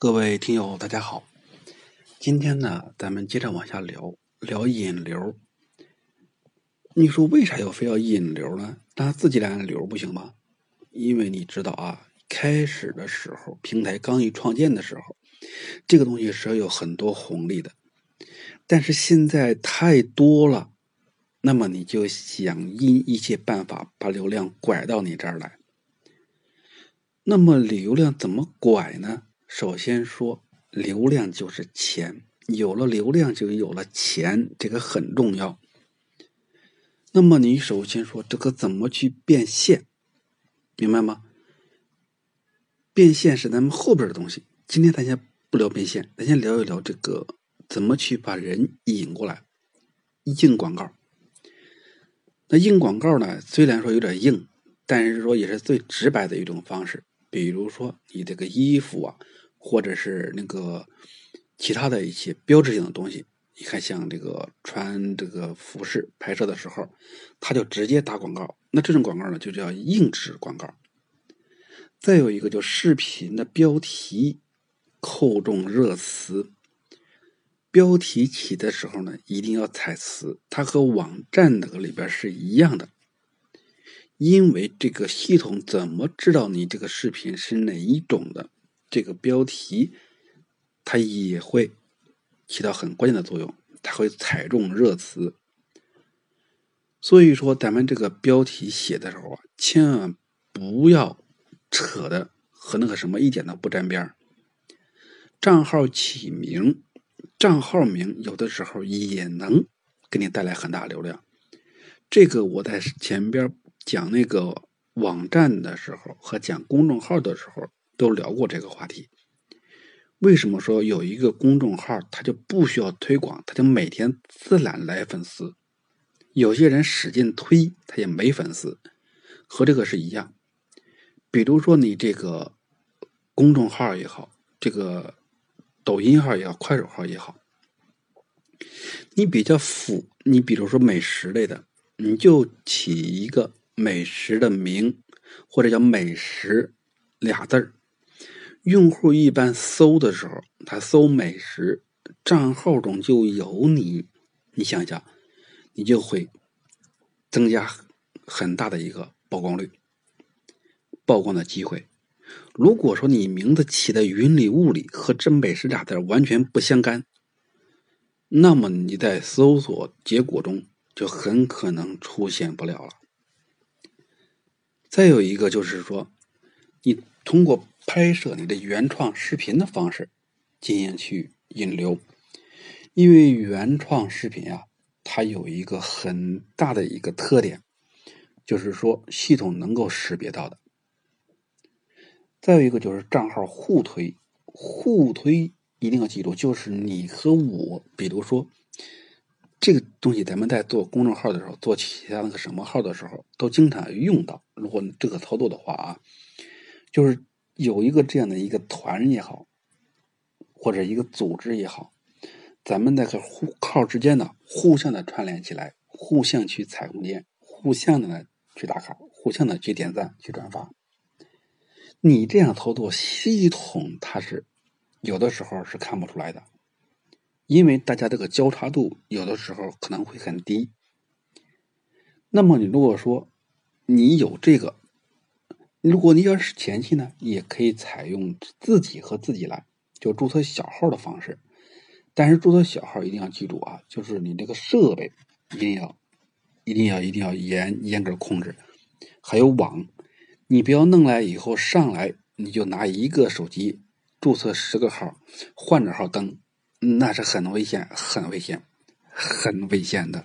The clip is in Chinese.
各位听友，大家好。今天呢，咱们接着往下聊聊引流。你说为啥要非要引流呢？让他自己来按流不行吗？因为你知道啊，开始的时候，平台刚一创建的时候，这个东西是要有很多红利的。但是现在太多了，那么你就想尽一切办法把流量拐到你这儿来。那么流量怎么拐呢？首先说，流量就是钱，有了流量就有了钱，这个很重要。那么你首先说这个怎么去变现，明白吗？变现是咱们后边的东西，今天咱先不聊变现，咱先聊一聊这个怎么去把人引过来，硬广告。那硬广告呢，虽然说有点硬，但是说也是最直白的一种方式。比如说你这个衣服啊。或者是那个其他的一些标志性的东西，你看像这个穿这个服饰拍摄的时候，他就直接打广告。那这种广告呢，就叫硬质广告。再有一个，就视频的标题扣中热词，标题起的时候呢，一定要踩词，它和网站那个里边是一样的。因为这个系统怎么知道你这个视频是哪一种的？这个标题，它也会起到很关键的作用，它会踩中热词。所以说，咱们这个标题写的时候啊，千万不要扯的和那个什么一点都不沾边账号起名，账号名有的时候也能给你带来很大流量。这个我在前边讲那个网站的时候和讲公众号的时候。都聊过这个话题，为什么说有一个公众号，他就不需要推广，他就每天自然来粉丝？有些人使劲推，他也没粉丝，和这个是一样。比如说你这个公众号也好，这个抖音号也好，快手号也好，你比较腐，你比如说美食类的，你就起一个美食的名，或者叫美食俩字儿。用户一般搜的时候，他搜美食，账号中就有你，你想想，你就会增加很大的一个曝光率、曝光的机会。如果说你名字起的云里雾里，和真美食俩字完全不相干，那么你在搜索结果中就很可能出现不了了。再有一个就是说，你通过。拍摄你的原创视频的方式进行去引流，因为原创视频啊，它有一个很大的一个特点，就是说系统能够识别到的。再有一个就是账号互推，互推一定要记住，就是你和我，比如说这个东西，咱们在做公众号的时候，做其他那个什么号的时候，都经常用到。如果这个操作的话啊，就是。有一个这样的一个团也好，或者一个组织也好，咱们那个互号之间呢，互相的串联起来，互相去踩空间，互相的呢去打卡，互相的去点赞、去转发。你这样操作，系统它是有的时候是看不出来的，因为大家这个交叉度有的时候可能会很低。那么你如果说你有这个。如果你要是前期呢，也可以采用自己和自己来，就注册小号的方式。但是注册小号一定要记住啊，就是你这个设备一定要、一定要、一定要严严格控制。还有网，你不要弄来以后上来你就拿一个手机注册十个号，换着号登，那是很危险、很危险、很危险的。